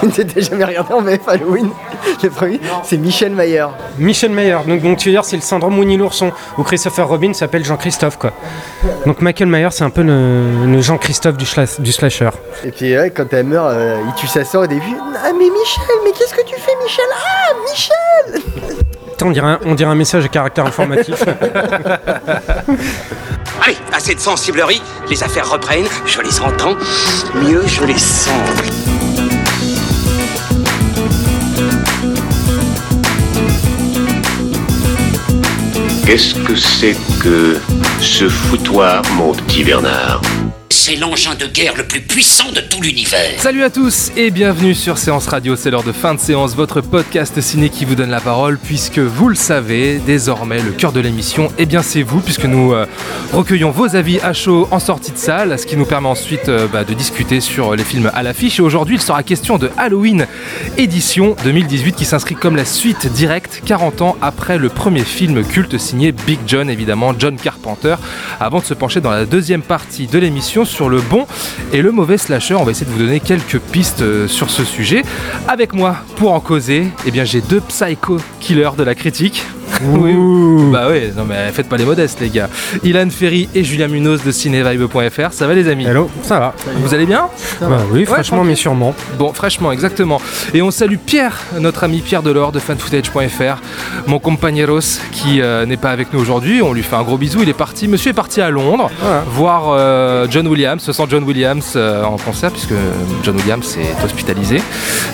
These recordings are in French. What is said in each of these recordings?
T'as jamais regardé en VF Halloween Le premier, c'est Michel Mayer. Michel Mayer, donc, donc tu veux dire c'est le syndrome Winnie l'ourson, où Christopher Robin s'appelle Jean-Christophe quoi. Donc Michael Mayer c'est un peu le, le Jean-Christophe du, slasher. Et puis ouais, quand elle meurt, euh, il tue sa soeur au début. Ah mais Michel, mais qu'est-ce que tu fais Michel? Ah Michel Putain, On dirait, un, on dirait un message à caractère informatif. Allez, assez de sensiblerie, les affaires reprennent, je les entends, mieux je les sens. Qu'est-ce que c'est que ce foutoir, mon petit Bernard? L'engin de guerre le plus puissant de tout l'univers. Salut à tous et bienvenue sur Séance Radio, c'est l'heure de fin de séance, votre podcast ciné qui vous donne la parole puisque vous le savez, désormais le cœur de l'émission, eh bien c'est vous puisque nous euh, recueillons vos avis à chaud en sortie de salle, ce qui nous permet ensuite euh, bah, de discuter sur les films à l'affiche et aujourd'hui il sera question de Halloween édition 2018 qui s'inscrit comme la suite directe 40 ans après le premier film culte signé Big John évidemment, John Carpenter, avant de se pencher dans la deuxième partie de l'émission sur le bon et le mauvais slasher. On va essayer de vous donner quelques pistes euh, sur ce sujet. Avec moi, pour en causer, eh bien j'ai deux psycho killers de la critique. Oui, bah ouais, non mais faites pas les modestes les gars. Ilan Ferry et Julien Munoz de cinévibe.fr, ça va les amis? Hello, ça va Vous allez bien? Bah oui, franchement, mais sûrement. Bon, fraîchement, exactement. Et on salue Pierre, notre ami Pierre Delors de fanfootage.fr, mon compañeros qui euh, n'est pas avec nous aujourd'hui. On lui fait un gros bisou. Il est parti, monsieur est parti à Londres voir euh, John Williams, ce sent John Williams euh, en concert, puisque John Williams est hospitalisé.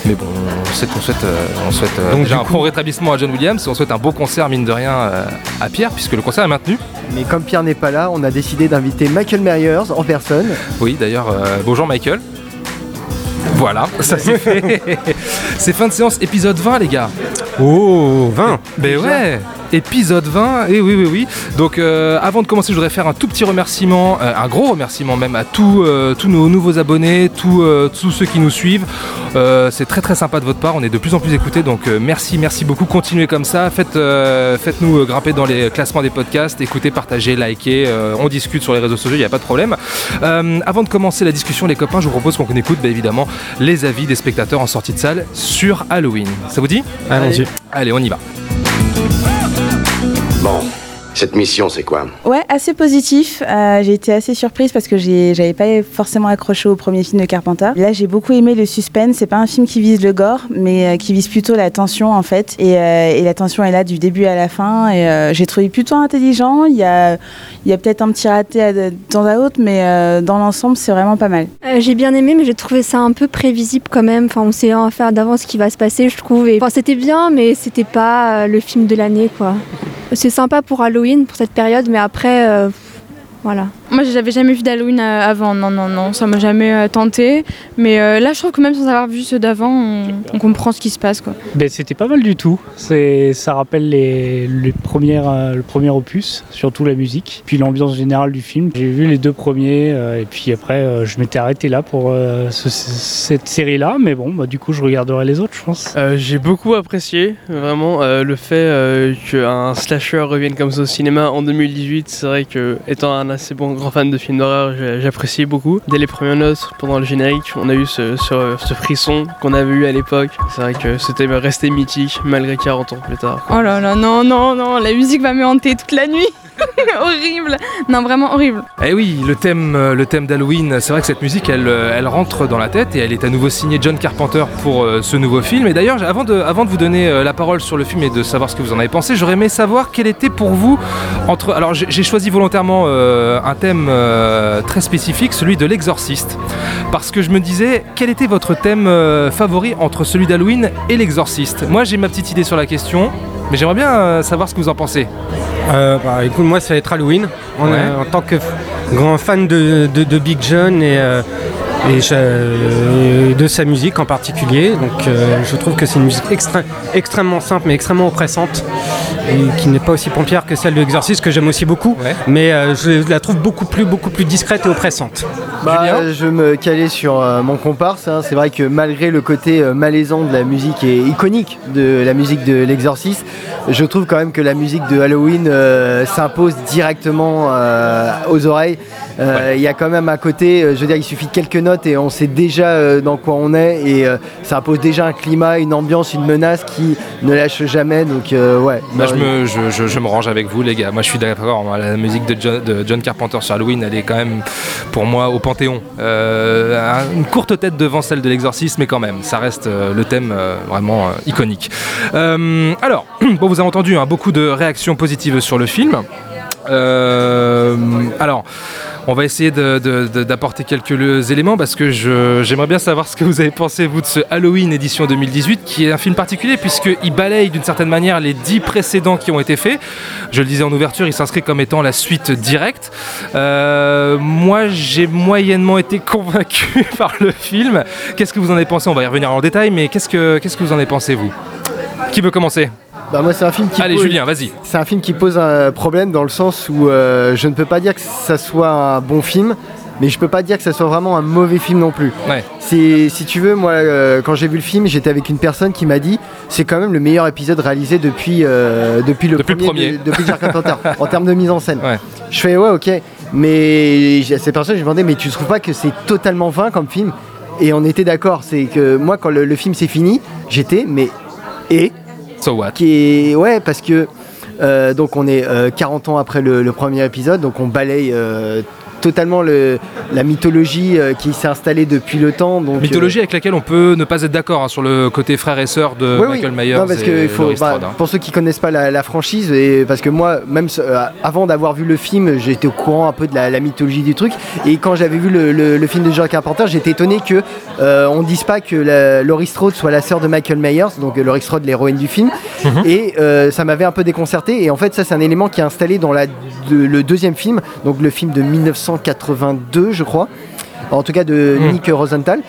Mais bon, on souhaite, on souhaite, on souhaite Donc, déjà un bon rétablissement à John Williams et on souhaite un beau concert, mine de rien, euh, à Pierre, puisque le concert est maintenu. Mais comme Pierre n'est pas là, on a décidé d'inviter Michael Myers en personne. Oui, d'ailleurs, euh, bonjour Michael. Voilà, ça c'est fait. c'est fin de séance, épisode 20, les gars. Oh, 20 Ben ouais Épisode 20, et oui, oui, oui. Donc, euh, avant de commencer, je voudrais faire un tout petit remerciement, euh, un gros remerciement même à tous, euh, tous nos nouveaux abonnés, tous, euh, tous ceux qui nous suivent. Euh, c'est très très sympa de votre part, on est de plus en plus écoutés, donc euh, merci, merci beaucoup. Continuez comme ça, Faites, euh, faites-nous grimper dans les classements des podcasts, écoutez, partagez, likez, euh, on discute sur les réseaux sociaux, il n'y a pas de problème. Euh, avant de commencer la discussion, les copains, je vous propose qu'on écoute bah, évidemment les avis des spectateurs en sortie de salle sur Halloween. Ça vous dit? Allons-y. Allez, on y va. Bon, cette mission, c'est quoi Ouais, assez positif. Euh, j'ai été assez surprise parce que j'avais pas forcément accroché au premier film de Carpenter. Là, j'ai beaucoup aimé le suspense. C'est pas un film qui vise le gore, mais euh, qui vise plutôt la tension en fait. Et, euh, et la tension est là du début à la fin. Et euh, j'ai trouvé plutôt intelligent. Il y a, il y a peut-être un petit raté à- de temps à autre, mais euh, dans l'ensemble, c'est vraiment pas mal. Euh, j'ai bien aimé, mais j'ai trouvé ça un peu prévisible quand même. Enfin, on sait en faire d'avance ce qui va se passer, je trouve. Et, enfin, c'était bien, mais c'était pas euh, le film de l'année, quoi. C'est sympa pour Halloween, pour cette période, mais après, euh, voilà. Moi, j'avais jamais vu d'Halloween euh, avant. Non, non, non, ça m'a jamais euh, tenté. Mais euh, là, je trouve que même sans avoir vu ceux d'avant, on, on comprend ce qui se passe, quoi. Ben, c'était pas mal du tout. C'est, ça rappelle les, les premières, euh, le premier opus, surtout la musique, puis l'ambiance générale du film. J'ai vu les deux premiers, euh, et puis après, euh, je m'étais arrêté là pour euh, ce- cette série-là, mais bon, bah, du coup, je regarderai les autres, je pense. Euh, J'ai beaucoup apprécié vraiment euh, le fait euh, qu'un slasher revienne comme ça au cinéma en 2018. C'est vrai que étant un assez bon grand fan de films d'horreur, j'appréciais beaucoup. Dès les premières notes, pendant le générique, on a eu ce frisson qu'on avait eu à l'époque. C'est vrai que c'était resté mythique malgré 40 ans plus tard. Oh là là, non, non, non, la musique va me hanter toute la nuit. horrible. Non, vraiment horrible. Eh oui, le thème, euh, d'Halloween, c'est vrai que cette musique, elle, euh, elle rentre dans la tête et elle est à nouveau signée John Carpenter pour euh, ce nouveau film. Et d'ailleurs, avant de, vous donner la parole sur le film et de savoir ce que vous en avez pensé, j'aurais aimé savoir quel était pour vous entre. Alors, j'ai choisi volontairement un thème très spécifique, celui de l'exorciste, parce que je me disais quel était votre thème favori entre celui d'Halloween et l'exorciste? Moi, j'ai ma petite idée sur la question. Mais j'aimerais bien euh, savoir ce que vous en pensez. Euh, bah, écoute, moi, ça va être Halloween. Ouais. euh, en tant que grand fan de, de- de Big John et, euh, et je- euh, de sa musique en particulier. Donc, euh, je trouve que c'est une musique extré- extrêmement simple mais extrêmement oppressante et qui n'est pas aussi pompière que celle de l'exorciste que j'aime aussi beaucoup. Ouais. Mais euh, je la trouve beaucoup plus, beaucoup plus discrète et oppressante. Bah, Julien je me calais sur euh, mon comparse. hein. C'est vrai que malgré le côté euh, malaisant de la musique et iconique de la musique de l'exorciste, je trouve quand même que la musique de Halloween euh, s'impose directement euh, aux oreilles. Euh, Il y a quand même à côté, euh, je veux dire, il suffit de quelques notes et on sait déjà euh, dans quoi on est et ça impose déjà un climat, une ambiance, une menace qui ne lâche jamais. Donc ouais. Bah, je, me, je, je- je me range avec vous, les gars. Moi, je suis d'accord. La musique de John, de John Carpenter sur Halloween, elle est quand même, pour moi, au panthéon. Un- une courte tête devant celle de l'exorcisme, mais quand même, ça reste le thème vraiment iconique. Euh, alors, bon, vous avez entendu hein, beaucoup de réactions positives sur le film. Euh, alors, on va essayer d'apporter quelques éléments parce que j'aimerais bien savoir ce que vous avez pensé, vous, de ce Halloween édition 2018, qui est un film particulier puisqu'il balaye d'une certaine manière les dix précédents qui ont été faits. Je le disais en ouverture, il s'inscrit comme étant la suite directe. Euh, moi, j'ai moyennement été convaincu par le film. Qu'est-ce que vous en avez pensé? On va y revenir en détail, mais qu'est-ce que, qu'est-ce que vous en avez pensé, vous? Qui veut commencer? Bah moi c'est un film qui Allez, pose- Julien, vas-y. C'est un film qui pose un problème dans le sens où euh, je ne peux pas dire que ça soit un bon film, mais je peux pas dire que ça soit vraiment un mauvais film non plus. Ouais. C'est, si tu veux, moi, euh, quand j'ai vu le film, j'étais avec une personne qui m'a dit c'est quand même le meilleur épisode réalisé depuis, euh, depuis le Depuis le premier, premier. de- depuis Jack en termes de mise en scène. Ouais. Je fais ouais, ok, mais j'ai- cette personne, je demandais mais tu trouves pas que c'est totalement vain comme film? Et on était d'accord, c'est que moi, quand le, le film s'est fini, j'étais mais et? So ouais parce que euh, donc on est euh, 40 ans après le, le premier épisode donc on balaye euh, totalement le, la mythologie euh, qui s'est installée depuis le temps donc Mythologie avec laquelle on peut ne pas être d'accord hein, sur le côté frère et sœur de euh, oui. Michael Myers Non, parce et que il faut, Laurie bah, Strode, hein. pour ceux qui connaissent pas la, la franchise, et parce que moi, même euh, avant d'avoir vu le film, j'étais au courant un peu de la, la mythologie du truc. Et quand j'avais vu le, le- le film de John Carpenter, j'étais étonné que euh, on dise pas que la, Laurie Strode soit la sœur de Michael Myers, donc euh, Laurie Strode, l'héroïne du film. Mhm. Et euh, ça m'avait un peu déconcerté. Et en fait, ça, c'est un élément qui est installé dans la, de- le deuxième film, donc le film de 1982, je crois. En tout cas, de Mhm. Nick Rosenthal.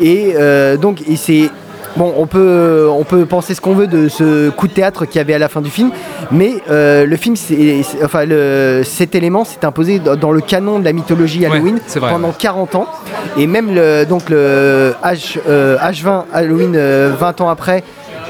Et euh, donc, et c'est Bon, on peut, on peut penser ce qu'on veut de ce coup de théâtre qu'il y avait à la fin du film, mais euh, le film, c'est, enfin, le- cet élément s'est imposé dans, le canon de la mythologie Halloween vrai, pendant ouais. 40 ans, et même le, donc le H, euh, H20 Halloween euh, 20 ans après.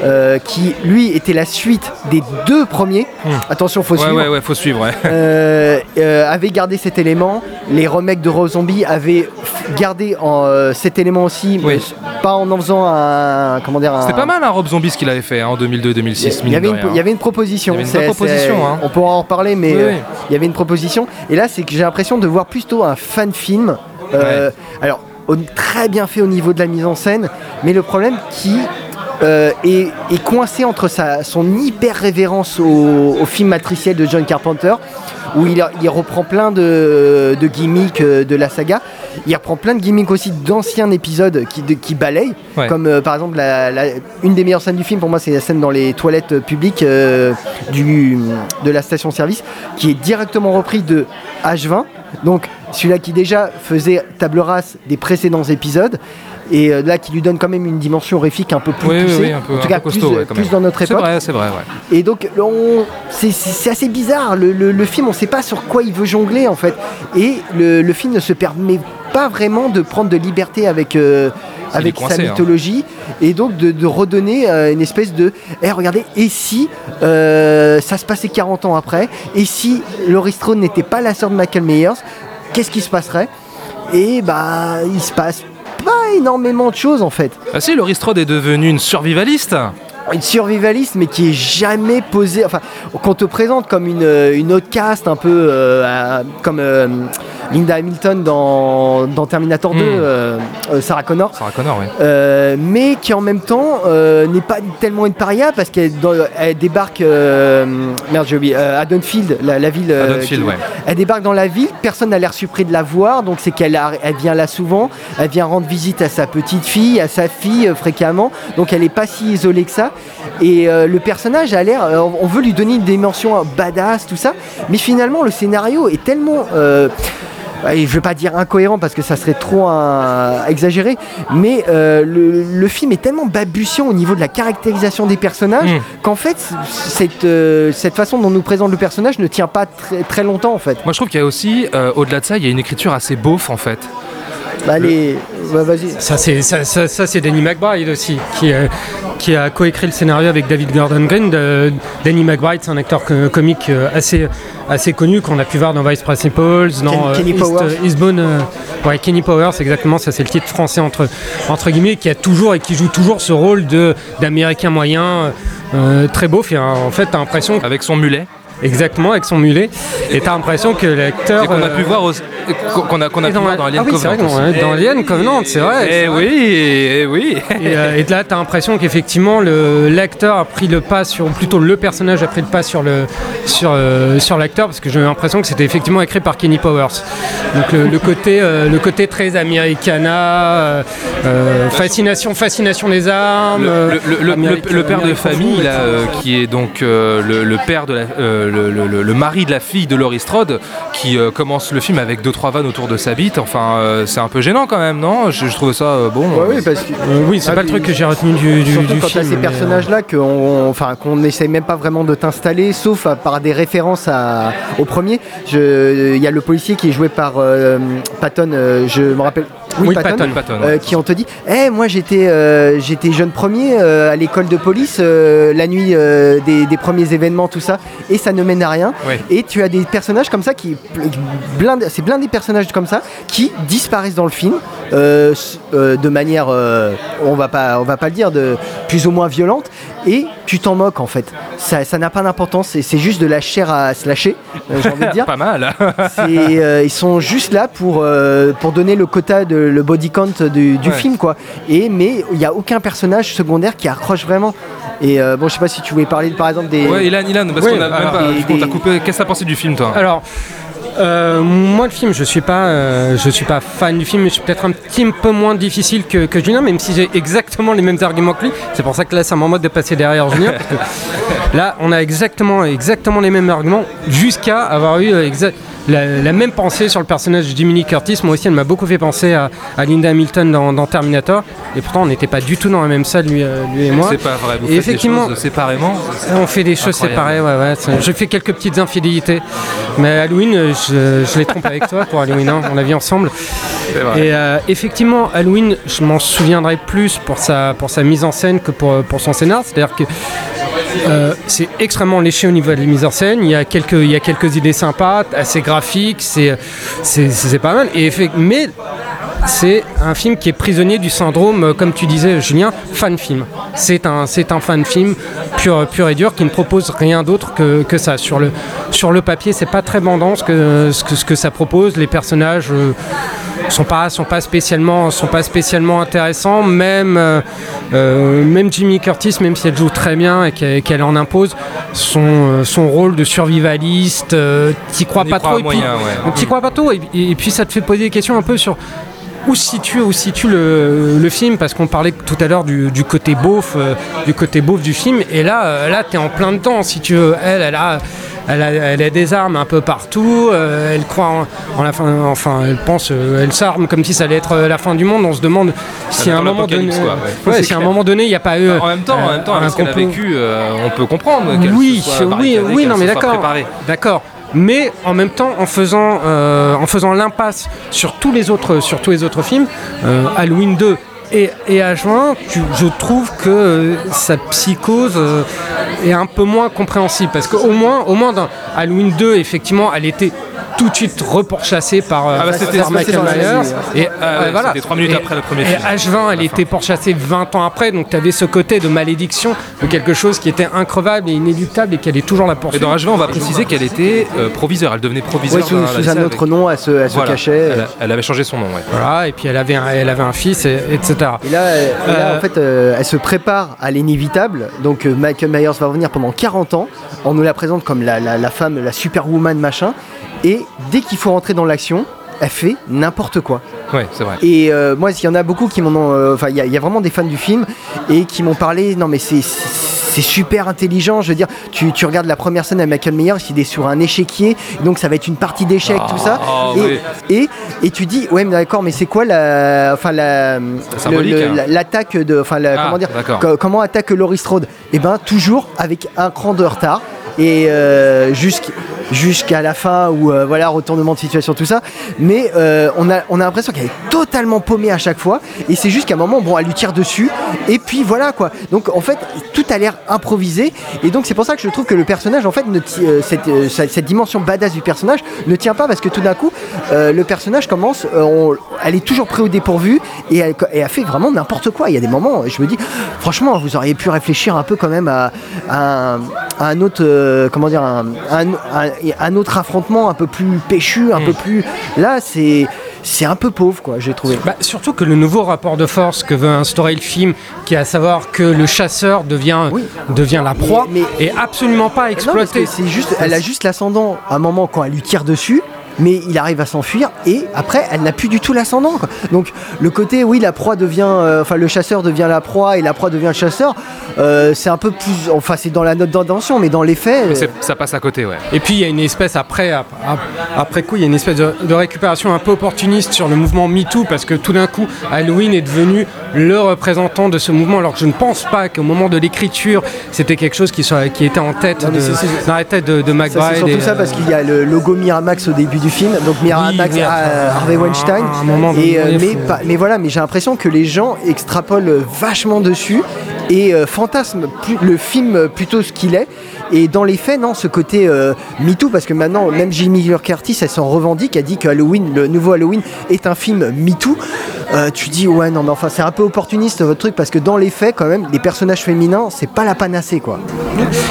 Euh, qui lui était la suite des deux premiers. Attention, faut Hmm. Ouais, suivre ouais, ouais, faut suivre, ouais. euh, euh, avait gardé cet élément. Les remakes de Rob Zombie avaient gardé en, cet élément aussi, mais pas en en faisant un. Comment dire un- C'était pas mal un Rob Zombie ce qu'il avait fait hein, en 2002-2006. il y, avait une, il y avait une proposition. Avait une proposition, hein. On pourra en reparler, mais Oui, oui. il y avait une proposition. Et là, c'est que j'ai l'impression de voir plutôt un fan film. Alors, au- très bien fait au niveau de la mise en scène, mais le problème qui euh, est, est coincé entre sa, son hyper révérence au, au film matriciel de John Carpenter, où il, reprend plein de, de gimmicks euh, de la saga. Il reprend plein de gimmicks aussi d'anciens épisodes qui, de- qui balayent, Ouais. comme euh, par exemple la- la- une des meilleures scènes du film pour moi, c'est la scène dans les toilettes euh, publiques euh, du, de la station-service, qui est directement repris de H20. Donc celui-là qui déjà faisait table rase des précédents épisodes. Et euh, là, qui lui donne quand même une dimension horrifique un peu plus Oui, oui, poussée, oui, un peu- en tout cas costaud, plus, ouais, dans notre C'est époque. vrai, c'est vrai, ouais. Et donc, on- c'est- c'est c'est assez bizarre. Le, le- le film, on ne sait pas sur quoi il veut jongler, en fait. Et le, le film ne se permet pas vraiment de prendre de liberté avec, euh, avec coincé, sa hein. mythologie. Et donc, de, de redonner euh, une espèce de. Eh, regardez, et si euh, ça se passait 40 ans après? Et si Laurie Strode n'était pas la sœur de Michael Myers Qu'est-ce qui se passerait? Et bah, il se passe pas énormément de choses, en fait Ah si, Laurie Strode est devenue une survivaliste. une survivaliste mais qui est jamais posée enfin qu'on te présente comme une, euh, une autre caste un peu euh, à- comme euh, Linda Hamilton dans, dans Terminator 2 Hmm. euh, euh, Sarah Connor Sarah Connor, oui. euh, mais qui en même temps n'est pas tellement une paria parce qu'elle débarque merde j'ai oublié euh, Haddonfield la, la ville qui- ouais. elle débarque dans la ville personne n'a l'air surpris de la voir donc c'est qu'elle elle vient là souvent elle vient rendre visite à sa petite fille à sa fille fréquemment donc elle est pas si isolée que ça et euh, le personnage a l'air euh, on veut lui donner une dimension badass tout ça mais finalement le scénario est tellement euh, et je vais pas dire incohérent parce que ça serait trop euh, exagéré, mais euh, le, le film est tellement balbutiant au niveau de la caractérisation des personnages Mm. qu'en fait cette, euh, cette façon dont nous présente le personnage ne tient pas très, très longtemps en fait. Moi, je trouve qu'il y a aussi, euh, au-delà de ça, il y a une écriture assez beauf, en fait. Bah, les... bah, vas-y. Ça, c'est ça, ça- ça, c'est Danny McBride aussi, qui, euh, qui a coécrit le scénario avec David Gordon Green. De- Danny McBride, c'est un acteur co- comique euh, assez, assez connu qu'on a pu voir dans Vice Principals, dans Ken- euh, Kenny East- Powers. euh, Eastbourne. euh, ouais, Kenny Powers, exactement, ça c'est le titre français entre, entre guillemets, qui a toujours et qui joue toujours ce rôle d'américain moyen, euh, très beau. Fait, en fait, t'as l'impression. Avec son mulet. Exactement, avec son mulet. Et t'as l'impression que l'acteur. Et qu'on a euh, pu voir qu'on a, qu'on a et pu voir dans Alien ah oui, c'est vrai Covenant. dans Alien Covenant, c'est vrai. Eh c'est vrai. oui, eh oui. Et, euh, et là, tu as l'impression qu'effectivement, le- l'acteur a pris le pas sur, plutôt le personnage a pris le pas sur le sur euh, sur l'acteur, parce que j'ai l'impression que c'était effectivement écrit par Kenny Powers. Donc le, côté le côté très americana, fascination fascination des armes. Le, père de famille, là, qui est donc le, père de la, le, le- le- le mari de la fille de Laurie Strode, qui euh, commence le film avec deux trois vannes autour de sa bite. Enfin, euh, c'est un peu gênant quand même, non? Je, je trouve ça euh, bon. Ouais, oui, parce que. Euh, oui, c'est Ah, pas le truc que j'ai retenu du, du, Surtout du quand film. ces personnages-là qu'on on- enfin, qu'on n'essaye même pas vraiment de t'installer, sauf à- par des références à- au premier. Il y a le policier qui est joué par euh, Patton, euh, je me rappelle. Oui, Patton. Patton, euh, ouais. qui on te dit, Eh, moi j'étais euh, j'étais jeune premier euh, à l'école de police la nuit des, des premiers événements, tout ça, et ça ne mène à rien. Ouais. Et tu as des personnages comme ça qui c'est plein des personnages comme ça qui disparaissent dans le film de manière, on va pas, on va pas le dire, de plus ou moins violente. Et tu t'en moques en fait. Ça, ça n'a pas d'importance. C'est, juste de la chair à se lâcher, euh, j'ai envie de dire. Pas mal. Euh, ils sont juste là pour, euh, pour donner le quota, de, le body count du, du Ouais. film, quoi. Et, mais il n'y a aucun personnage secondaire qui accroche vraiment. Et euh, bon, je sais pas si tu voulais parler par exemple des. Ouais, Ilan, Ilan, parce Oui, qu'on a même pas, des- on t'a des- coupé. Qu'est-ce que t'as pensé du film, toi? Alors, euh, moi le film, je suis pas, euh, je suis pas fan du film, je suis peut-être un petit peu moins difficile que, que Julien, même si j'ai exactement les mêmes arguments que lui. C'est pour ça que là, ça m'en mode de passer derrière Julien, là, on a exactement, exactement les mêmes arguments, jusqu'à avoir eu euh, la, la même pensée sur le personnage de Lee Curtis. Moi aussi, elle m'a beaucoup fait penser à, à Linda Hamilton dans, dans Terminator, et pourtant, on n'était pas du tout dans la même salle, lui, euh, lui et moi. C'est pas vrai. Vous Et effectivement- choses séparément. On fait des choses Incroyable. séparées, ouais, Je fais quelques petites infidélités. Mais Halloween, euh, je, je les trompe avec toi pour Halloween, hein, on l'a vu ensemble. Et euh, effectivement, Halloween, je m'en souviendrai plus pour sa, pour sa mise en scène que pour, pour son scénar. C'est-à-dire que euh, c'est extrêmement léché au niveau de la mise en scène. Il y a quelques, idées sympas, assez graphiques, c'est, pas mal. Mais c'est un film qui est prisonnier du syndrome, euh, comme tu disais, Julien, fan film. C'est un, fan film pur, et dur qui ne propose rien d'autre que, ça. Sur le, sur le papier, c'est pas très bandant ce que ça propose. Les personnages. euh, sont pas sont pas spécialement sont pas spécialement intéressants. Même euh, euh, même Jimmy Curtis même si elle joue très bien et qu'elle en impose son euh, son rôle de survivaliste euh, t'y crois pas trop t'y crois pas trop et, puis ça te fait poser des questions un peu sur où se situe, où situe le, le film parce qu'on parlait tout à l'heure du, du côté beauf euh, du côté beauf du film. Et là euh, là t'es en plein dedans si tu veux. Elle elle a elle a, elle a des armes un peu partout, euh, elle croit en, en la fin, enfin elle pense, euh, elle s'arme comme si ça allait être euh, la fin du monde. On se demande si à un moment donné, l'apocalypse, quoi, ouais. ouais, C'est si à un clair. moment donné il n'y a pas eu. en même temps, en même temps, avec un ce qu'elle a vécu, euh, on peut comprendre. Oui, soit oui, oui, non, mais d'accord, d'accord. Mais en même temps, en faisant, euh, en faisant l'impasse sur tous les autres, sur tous les autres films, euh, Halloween 2 et, H20, tu- je trouve que euh, sa psychose euh, est un peu moins compréhensible. Parce qu'au moins, au moins dans Halloween 2, effectivement, elle était tout de suite reporchassée par, euh, Ah bah, par Michael Myers. Et euh, ouais, voilà. c'était trois minutes Et- après le premier et film. H20, elle était pourchassée 20 ans après, donc tu avais ce côté de malédiction, de quelque chose qui était increvable et inéluctable et qui allait toujours la Et poursuivre. dans H20, on va préciser qu'elle était euh, proviseure. Elle devenait proviseure. Ouais, sous, dans sous un avec- autre nom, elle se, elle se Voilà. cachait. Elle, avait changé son nom, ouais. Voilà, et puis elle avait un, elle avait un fils, et- etc. Et là, elle- et là, Euh, en fait, euh, elle se prépare à l'inévitable. Donc, euh, Michael Myers va revenir pendant 40 ans. On nous la présente comme la, la- la femme, la superwoman, machin. Et dès qu'il faut rentrer dans l'action, elle fait n'importe quoi. Ouais, c'est vrai. Et euh, moi, il y en a beaucoup qui m'en ont. euh, Enfin, il y, a- il y a vraiment des fans du film et qui m'ont parlé. Non, mais c'est. Super intelligent, je veux dire, tu, tu regardes la première scène à Michael Myers, il est sur un échiquier, donc ça va être une partie d'échecs, tout ça. Ah, et, oui. et, et tu dis, ouais, mais d'accord, mais c'est quoi la, enfin la, hein. la- l'attaque de, enfin la- Ah, comment dire, comment attaque Laurie Strode? Eh ben toujours avec un cran de retard et euh, jusqu'- jusqu'à la fin où euh, voilà retournement de situation tout ça. Mais euh, on a on a l'impression qu'elle est totalement paumée à chaque fois. Et c'est juste qu'à un moment bon elle lui tire dessus. Et puis voilà quoi. Donc en fait tout a l'air improvisé. Et donc c'est pour ça que je trouve que le personnage en fait euh, cette, euh, cette, cette dimension badass du personnage ne tient pas parce que tout d'un coup le personnage commence on- elle est toujours pris au dépourvu et elle, fait vraiment n'importe quoi. Il y a des moments je me dis franchement vous auriez pu réfléchir un peu quand même à, un, autre comment dire un autre affrontement un peu plus péchu un peu plus là c'est c'est un peu pauvre quoi j'ai trouvé Bah, surtout que le nouveau rapport de force que veut instaurer le film, qui est à savoir que le chasseur devient, devient la proie, est absolument pas exploité. c'est juste, elle a juste l'ascendant à un moment quand elle lui tire dessus. Mais il arrive à s'enfuir et après elle n'a plus du tout l'ascendant. quoi. Donc le côté oui la proie devient, euh, enfin le chasseur devient la proie et la proie devient le chasseur, euh, c'est un peu plus, enfin c'est dans la note d'intention mais dans les faits. Euh, ça passe à côté, ouais. Et puis il y a une espèce après, ap- ap- après coup, il y a une espèce de, de récupération un peu opportuniste sur le mouvement MeToo parce que tout d'un coup, Halloween est devenu le représentant de ce mouvement, alors que je ne pense pas qu'au moment de l'écriture, c'était quelque chose qui, soit, qui était en tête Non, de- dans la tête de, McBride. c'est surtout et, ça euh, parce qu'il y a le logo Miramax au début du film, donc Miramax oui, à Harvey Weinstein. et, euh, mais, pas- mais voilà, mais j'ai l'impression que les gens extrapolent vachement dessus et euh, fantasment plus- le film plutôt ce qu'il est. Et dans les faits, non, ce côté euh, MeToo, parce que maintenant, même Jimmy Curtis, elle s'en revendique, elle dit que Halloween, le nouveau Halloween est un film MeToo. Euh, tu dis, ouais, non, mais enfin, c'est un peu opportuniste votre truc, parce que dans les faits, quand même, les personnages féminins, c'est pas la panacée, quoi.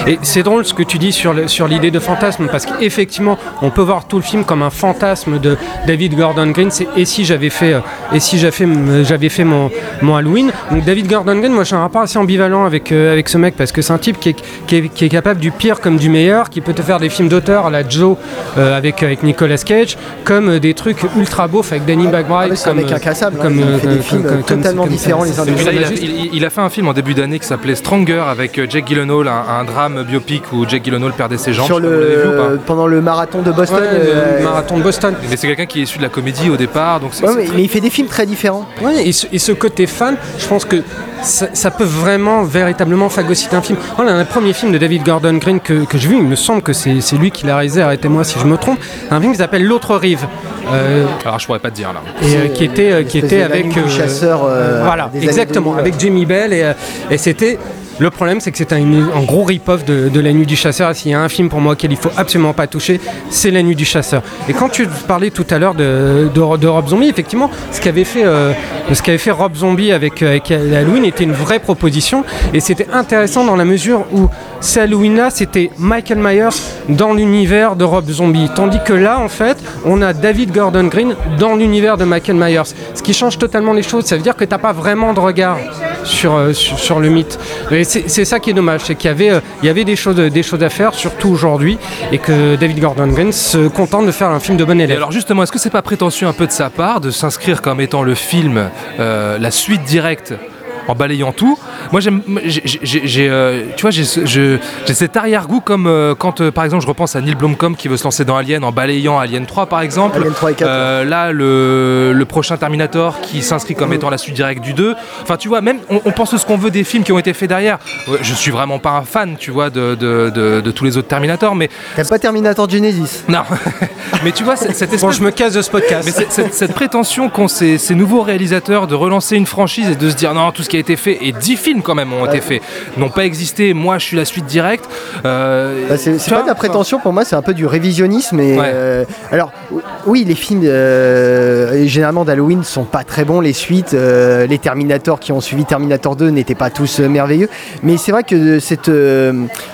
Et c'est drôle ce que tu dis sur le- sur l'idée de fantasme, parce qu'effectivement, on peut voir tout le film comme un fantasme de David Gordon Green. C'est et si j'avais fait, euh, et si j'avais fait, j'avais fait mon, mon Halloween? Donc David Gordon Green, moi j'ai un rapport assez ambivalent avec euh, avec ce mec parce que c'est un type qui est, qui est- qui est capable du pire comme du meilleur, qui peut te faire des films d'auteur à la Joe avec avec Nicolas Cage, comme des trucs ultra beaufs avec Danny McBride. mais c'est un comme, mec incassable, hein. Comme, Il fait des comme- films comme- comme- totalement comme- différents les uns Et des puis là, il, a, autres. il- il a fait un film en début d'année qui s'appelait Stronger avec euh, Jake Gyllenhaal, un, un drame biopic où Jake Gyllenhaal perdait ses jambes. Sur vu ou pas? pendant le marathon de Boston. Ouais, le euh, marathon de Boston. Mais c'est quelqu'un qui est issu de la comédie au départ, donc ouais, mais, très- mais il fait des films très différents. Ouais, et, ce, et ce côté fan, je pense que ça, ça peut vraiment, véritablement phagocyter un film. Voilà, un premier film de David Gordon Green que, que j'ai vu, il me semble que c'est c'est lui qui l'a réalisé, arrêtez-moi si je me trompe, un film qui s'appelle L'autre rive. Euh, Alors je pourrais pas te dire là. et euh, qui était, euh, qui était avec. chasseur, euh, voilà, exactement, 2000, avec Jamie Bell. Et, et c'était. Le problème, c'est que une- un gros rip-off de, La Nuit du Chasseur. S'il y a un film pour moi auquel il faut absolument pas toucher, c'est La Nuit du Chasseur. Et quand tu parlais tout à l'heure de, Rob Zombie, effectivement, ce qu'avait fait, euh, Rob Zombie avec, euh, avec Halloween était une vraie proposition. Et c'était intéressant dans la mesure où ces Halloween-là, c'était Michael Myers dans l'univers de Rob Zombie. Tandis que là, en fait, on a David Gordon Green dans l'univers de Michael Myers. Ce qui change totalement les choses. Ça veut dire que t'as pas vraiment de regard sur, euh, sur, sur le mythe. Et c'est ça qui est dommage, c'est qu'il y avait, euh, il y avait des, choses, des choses à faire, surtout aujourd'hui, et que David Gordon Green se contente de faire un film de bon Et élève. alors justement, est-ce que c'est pas prétentieux un peu de sa part de s'inscrire comme étant le film, euh, la suite directe en balayant tout Moi, j'aime, j'ai, euh, tu vois, j'ai, cet arrière-goût comme euh, quand, euh, par exemple, je repense à Neil Blomkamp qui veut se lancer dans Alien en balayant Alien 3, par exemple. Alien 3 et 4, Euh, là, le, le prochain Terminator qui s'inscrit comme étant la suite directe du 2. Enfin, tu vois, même on, on pense ce qu'on veut des films qui ont été faits derrière. Je suis vraiment pas un fan, tu vois, de, de, de- de tous les autres Terminators, mais T'as pas Terminator Genesis? Non. mais tu vois, cette espèce Bon, je me casse de ce podcast. mais cette prétention qu'ont ces, ces nouveaux réalisateurs de relancer une franchise et de se dire non, tout ce qui a été fait, et 10 films quand même ont été faits, n'ont pas existé, moi je suis la suite directe. euh, Bah, c'est pas de la prétention pour moi, c'est un peu du révisionnisme. Et, Ouais. euh, alors, oui, les films euh, généralement d'Halloween sont pas très bons. Les suites, les Terminator qui ont suivi Terminator 2 n'étaient pas tous merveilleux. Mais c'est vrai que cette,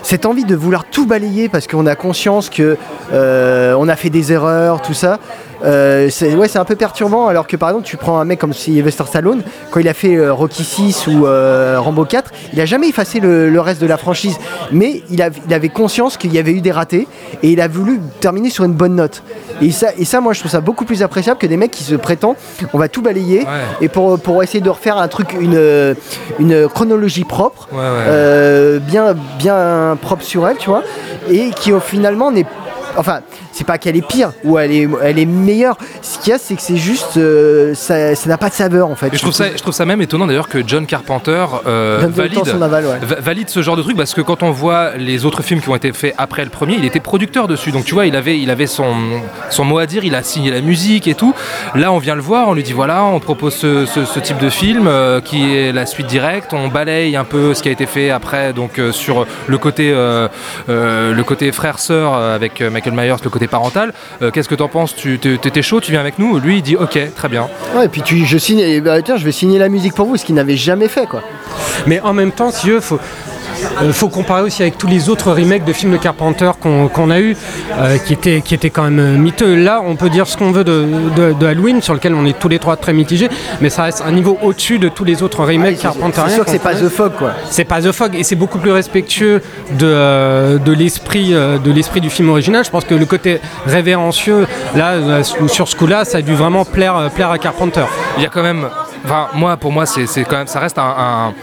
cette envie de vouloir tout balayer parce qu'on a conscience que on a fait des erreurs, tout ça. Euh, c'est ouais, un peu perturbant alors que par exemple tu prends un mec comme Sylvester Stallone quand il a fait euh, Rocky 6 ou euh, Rambo 4 il a jamais effacé le, le reste de la franchise. Mais il, a- il avait conscience qu'il y avait eu des ratés et il a voulu terminer sur une bonne note. Et ça, et ça moi je trouve ça beaucoup plus appréciable que des mecs qui se prétendent on va tout balayer Ouais. et pour, pour essayer de refaire un truc une, une chronologie propre Ouais, bien, bien propre sur elle tu vois et qui finalement n'est enfin, c'est pas qu'elle est pire ou elle est, elle est meilleure. Ce qu'il y a, c'est que c'est juste, euh, ça ça n'a pas de saveur en fait. Je trouve ça, je trouve ça même étonnant d'ailleurs que John Carpenter euh, valide, son aval, ouais. va- valide ce genre de truc parce que quand on voit les autres films qui ont été faits après le premier, il était producteur dessus. Donc tu vois, il avait, il avait son, son mot à dire, il a signé la musique et tout. Là, on vient le voir, on lui dit voilà, on propose ce, ce- ce type de film euh, qui est la suite directe. On balaye un peu ce qui a été fait après, donc sur le côté, le côté frère-sœur avec Michael Myers, le côté parental. Euh, Qu'est-ce que t'en penses Tu t'es- t'étais chaud Tu viens avec nous Lui, il dit ok, très bien. Ouais, et puis tu, je signe, ben, tiens, je vais signer la musique pour vous, ce qu'il n'avait jamais fait quoi. Mais en même temps, si faut, euh, faut comparer aussi avec tous les autres remakes de films de Carpenter qu'on a eu, euh, qui, étaient, qui étaient quand même euh, miteux. Là, on peut dire ce qu'on veut de, de- de Halloween, sur lequel on est tous les trois très mitigés, mais ça reste un niveau au-dessus de tous les autres remakes carpenteriens. C'est sûr que c'est pas. The Fog quoi. C'est pas The Fog et c'est beaucoup plus respectueux de, euh, de l'esprit euh, de l'esprit du film original. Je pense que le côté révérencieux là sur ce coup-là, ça a dû vraiment plaire plaire à Carpenter. il y a quand même. Enfin, moi, pour moi, c'est c'est quand même, ça reste un. un-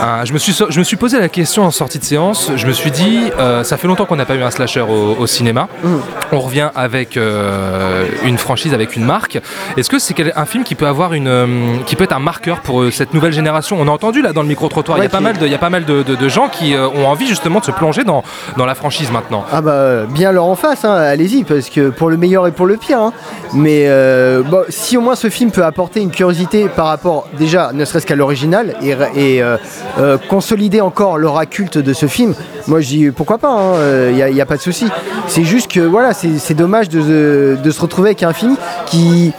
un- je, me suis, je me suis posé la question en sortie de séance. Je me suis dit, euh, ça fait longtemps qu'on n'a pas eu un slasher au, au cinéma. On revient avec euh, une franchise, avec une marque. Est-ce que c'est un film qui peut avoir une, euh, qui peut être un marqueur pour cette nouvelle génération? On a entendu là dans le micro trottoir, il y a Ouais, pas qui- mal de, il y a pas mal de, de- de gens qui ont envie justement de se plonger dans, dans la franchise maintenant. Ah bah bien leur en face, hein, allez-y, parce que pour le meilleur et pour le pire. hein. Mais bon, si au moins ce film peut apporter une curiosité par rapport déjà, ne serait-ce qu'à l'original, et, et, euh, euh, consolider encore l'aura culte de ce film, moi je dis pourquoi pas, il n'y a, pas de souci. C'est juste que voilà, c'est dommage de, de se retrouver avec un film qui,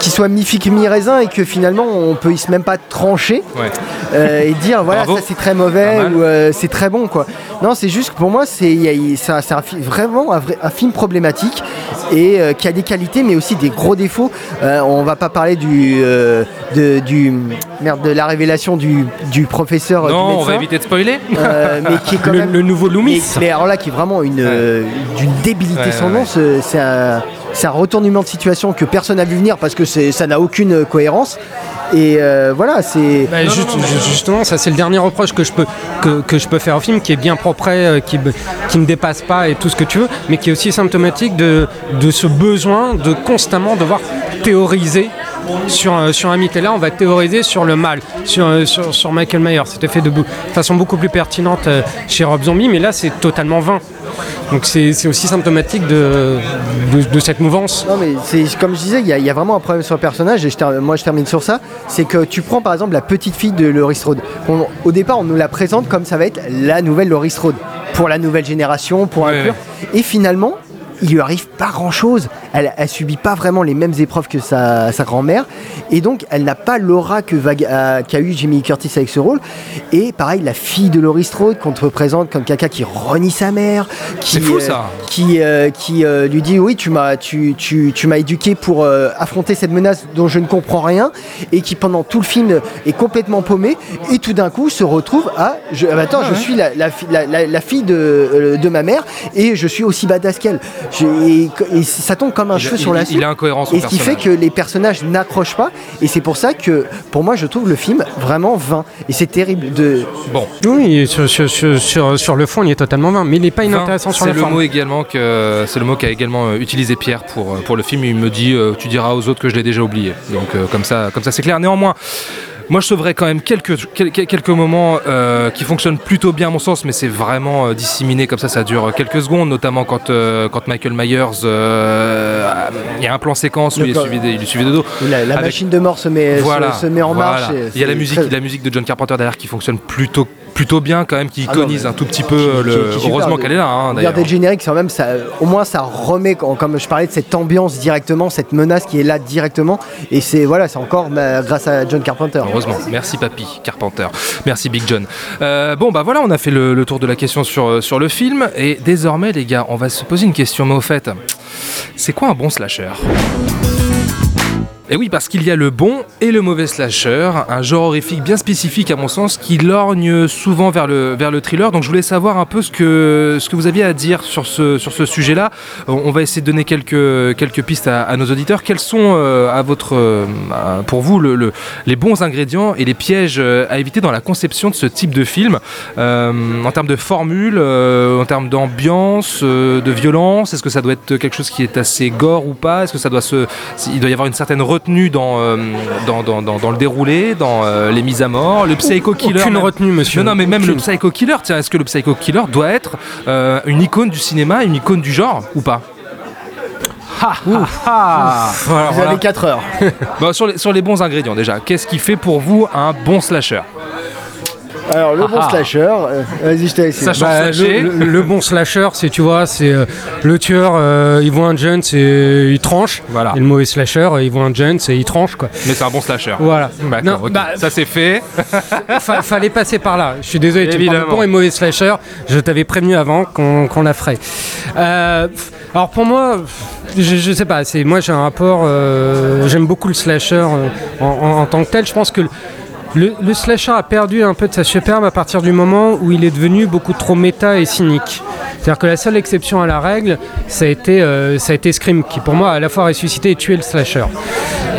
qui soit mi-figue, mi-raisin et que finalement on peut se même pas trancher Ouais. euh, et dire voilà Bravo. ça c'est très mauvais ou euh, c'est très bon quoi. Non c'est juste que pour moi c'est vraiment un, vrai- un film problématique et euh, qui a des qualités mais aussi des gros défauts. Euh, on va pas parler du euh, de, du merde de la révélation du, du professeur euh, du Non, on médecin, va éviter de spoiler. euh, mais qui est quand Le, même le nouveau Loomis. mais, mais alors là, qui est vraiment une, euh, d'une débilité Ouais, sans ouais, nom, ouais. c'est un, c'est un retournement de situation que personne n'a vu venir parce que c'est, ça n'a aucune euh, cohérence. Et euh, voilà, c'est. Bah, juste- ju- justement, ça c'est le dernier reproche que je peux que, que je peux faire au film, qui est bien propre, qui qui ne dépasse pas et tout ce que tu veux, mais qui est aussi symptomatique de de ce besoin de constamment devoir théoriser sur un- sur un mythe. Et là, on va théoriser sur le mal, sur euh, sur, sur Michael Myers. C'était fait de façon beaucoup plus pertinente euh, chez Rob Zombie, mais là, c'est totalement vain. Donc c'est aussi symptomatique de, de, de cette mouvance. Non mais c'est comme je disais, il y, a- il y a vraiment un problème sur le personnage et je moi je termine sur ça. C'est que tu prends par exemple la petite fille de Laurie Strode. On- au départ, on nous la présente comme ça va être la nouvelle Laurie Strode pour la nouvelle génération, pour Ouais, inclure. Et finalement, il lui arrive pas grand chose. Elle, elle subit pas vraiment les mêmes épreuves que sa, sa grand-mère. Et donc elle n'a pas l'aura euh, qu'a eu Jimmy Curtis avec ce rôle. Et pareil, la fille de Laurie Strode qu'on te représente comme quelqu'un qui renie sa mère, qui euh, qui, euh, qui lui dit oui tu m'as tu, tu, éduqué pour affronter cette menace dont je ne comprends rien. Et qui pendant tout le film est complètement paumé. Et tout d'un coup se retrouve à je, ah attends je suis la, la, fi- la, la- la fille de, de ma mère. Et je suis aussi badass qu'elle Je- et, et ça tombe comme un Il, cheveu il- sur la il soupe est incohérent son et ce qui fait que les personnages n'accrochent pas et c'est pour ça que pour moi je trouve le film vraiment vain et c'est terrible de Bon, Oui, sur, sur, sur, sur, sur le fond, il est totalement vain, mais il n'est pas inintéressant sur le forme. mot également que c'est le mot qu'a également euh, utilisé Pierre pour, euh, pour le film. Il me dit euh, tu diras aux autres que je l'ai déjà oublié. Donc euh, comme ça comme ça c'est clair. Néanmoins. Moi, je sauverais quand même quelques, quel- quel- quelques moments euh, qui fonctionnent plutôt bien à mon sens, mais c'est vraiment euh, disséminé comme ça, ça dure quelques secondes, notamment quand, euh, quand Michael Myers, euh, il y a un plan séquence où Le il est suivi, de- il est suivi de dos. la, la Avec- machine de mort se met, se- Voilà, se, met en voilà. marche et Il y a la musique, très- la musique de John Carpenter derrière qui fonctionne plutôt, plutôt bien quand même, qui Ah non, iconise mais- un tout petit peu euh, qui- le. qui. Heureusement qu'elle est là, hein, d'ailleurs. Regardez le générique, c'est même ça, au moins ça remet, quand- comme je parlais de cette ambiance directement, cette menace qui est là directement, et c'est voilà, c'est encore bah, grâce à John Carpenter. Heureusement. Merci Papy Carpenter. Merci Big John. Euh, bon bah voilà, on a fait le, le tour de la question sur, euh, sur le film et désormais les gars, on va se poser une question. Mais au fait, c'est quoi un bon slasher? Et oui, parce qu'il y a le bon et le mauvais slasher, un genre horrifique bien spécifique à mon sens qui lorgne souvent vers le, vers le thriller. Donc je voulais savoir un peu ce que, ce que vous aviez à dire sur ce, sur ce sujet-là. On va essayer de donner quelques, quelques pistes à, nos auditeurs. Quels sont euh, à votre, euh, pour vous le- le- les bons ingrédients et les pièges euh, à éviter dans la conception de ce type de film En termes de formule, en termes d'ambiance, de violence, est-ce que ça doit être quelque chose qui est assez gore ou pas? Est-ce que ça doit se, il doit y avoir une certaine retenue dans, euh, dans, dans, dans- le déroulé, dans euh, les mises à mort, le psycho killer Aucune même- retenue, monsieur. Non, non, mais même le psycho killer, tiens, est-ce que le psycho killer doit être euh, une icône du cinéma, une icône du genre ou pas? Voilà, Vous voilà. avez 4 heures. Bon, sur, les, sur les bons ingrédients déjà, qu'est-ce qui fait pour vous un bon slasher? Alors, le bon Ah. slasher, euh, vas-y, je t'ai. Sachant Bah, le, slasher. le- le bon slasher, c'est tu vois, c'est euh, le tueur, euh, il voit un jeune, c'est il tranche. Voilà. Et le mauvais slasher, euh, il voit un jeune, c'est il tranche quoi. Mais c'est un bon slasher. Voilà. D'accord, Non, ok. bah, ça c'est fait. fa- fallait passer par là. Je suis désolé, tu me parles Évidemment. bon et mauvais slasher. Je t'avais prévenu avant qu'on qu'on la ferait. Euh, alors pour moi, je, je sais pas. C'est moi j'ai un rapport. euh, J'aime beaucoup le slasher euh, en, en- en tant que tel. Je pense que le, le, slasher a perdu un peu de sa superbe à partir du moment où il est devenu beaucoup trop méta et cynique. C'est-à-dire que la seule exception à la règle, ça a été, euh, ça a été Scream, qui pour moi a à la fois ressuscité et tué le slasher.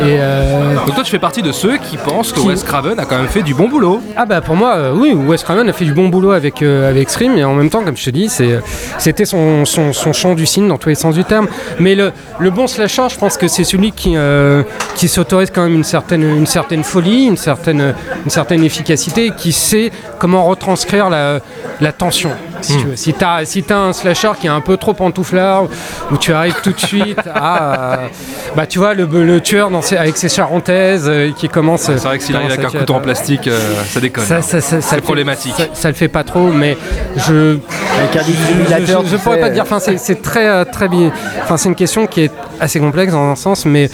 Et euh, Donc toi tu fais partie de ceux qui pensent que Qui- Wes Craven a quand même fait du bon boulot. ah bah pour moi, euh, oui, Wes Craven a fait du bon boulot avec, euh, avec Scream, et en même temps, comme je te dis, c'est, c'était son, son, son champ du cygne dans tous les sens du terme. Mais le, le bon slasher, je pense que c'est celui qui, euh, qui s'autorise quand même une certaine, une certaine folie, une certaine, une certaine efficacité, qui sait comment retranscrire la, la tension. Si tu veux. Si t'as si t'as un slasher qui est un peu trop pantouflard, où tu arrives tout de suite à... euh, bah tu vois, le, le tueur dans avec ses charentaises euh, qui commence... C'est vrai que s'il arrive avec un couteau en plastique, euh, ça déconne. Ça, ça, ça, ça c'est le fait- problématique. Ça, ça le fait pas trop, mais je. Avec un Je, pourrais pas te dire. Enfin, c'est c'est très, euh, très bien. Enfin, c'est une question qui est assez complexe dans un sens, mais.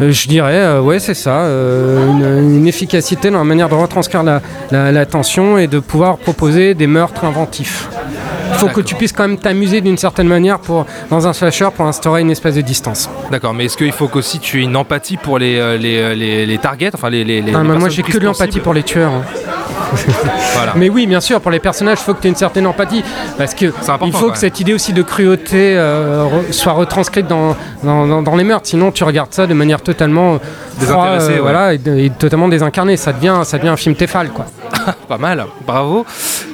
euh, Je dirais, euh, ouais, c'est ça, euh, une, une efficacité dans la manière de retranscrire la, la- la tension et de pouvoir proposer des meurtres inventifs. Il faut que tu puisses quand même t'amuser d'une certaine manière pour, dans un slasher pour instaurer une espèce de distance. D'accord, mais est-ce qu'il faut qu'aussi tu aies une empathie pour les, euh, les, euh, les, les targets, enfin les, les, les Ah, moi, j'ai que de l'empathie pour les tueurs. hein. Voilà. Mais oui, bien sûr, pour les personnages, il faut que tu aies une certaine empathie. Parce que il faut que cette idée aussi de cruauté euh, re- soit retranscrite dans, dans, dans- dans les meurtres. Sinon, tu regardes ça de manière totalement euh, ouais. voilà, et totalement désincarnée. Ça devient, ça devient un film Tefal, quoi. Pas mal, bravo.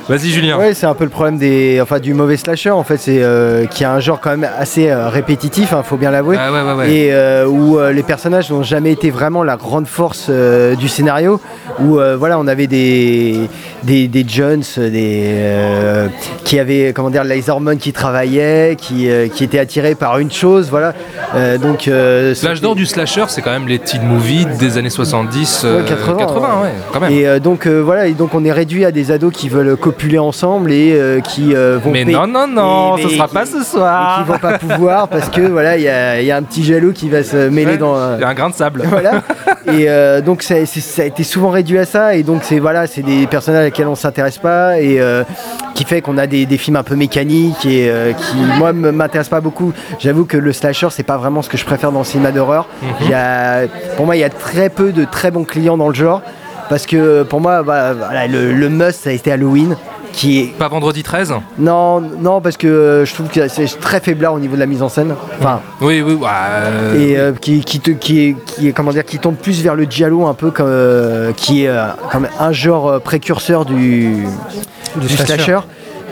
Vas-y Julien. Ouais, c'est un peu le problème des, enfin, du mauvais slasher en fait, c'est euh, qui a un genre quand même assez euh, répétitif, il faut bien l'avouer, Ah ouais, ouais, ouais. et euh, où les personnages n'ont jamais été vraiment la grande force du scénario, où voilà, on avait des des, des Jones, des qui avaient comment dire les hormones qui travaillaient, qui, qui étaient attirés par une chose, voilà. Donc L'âge d'or du slasher, c'est quand même les teen movies des années 70, euh, Ouais, 80, 80, ouais, quand même. Et donc voilà, et donc on est réduit à des ados qui veulent copuler ensemble et euh, qui euh, vont Mais non, non, non, et- ce sera qui- pas ce et soir. qui vont pas pouvoir parce que voilà, il y a, il y a un petit jaloux qui va se mêler Ouais, dans. euh, Il y a un grain de sable. voilà. Et euh, donc ça, a été souvent réduit à ça et donc c'est voilà, c'est des personnages auxquels on s'intéresse pas et euh, qui fait qu'on a des, des films un peu mécaniques et qui moi m'intéressent pas beaucoup. J'avoue que le slasher c'est pas vraiment ce que je préfère dans le cinéma d'horreur. A, pour moi il y a très peu de très bons clients dans le genre parce que pour moi bah, voilà, le, le must ça a été Halloween qui est Pas vendredi 13 non non parce que euh, je trouve que c'est très faiblard au niveau de la mise en scène. Enfin Oui, oui, ouais, euh, et euh, qui, qui, te- qui est, qui est comment dire qui tombe plus vers le giallo un peu comme euh, qui est euh, comme un genre euh, précurseur du, du slasher. slasher.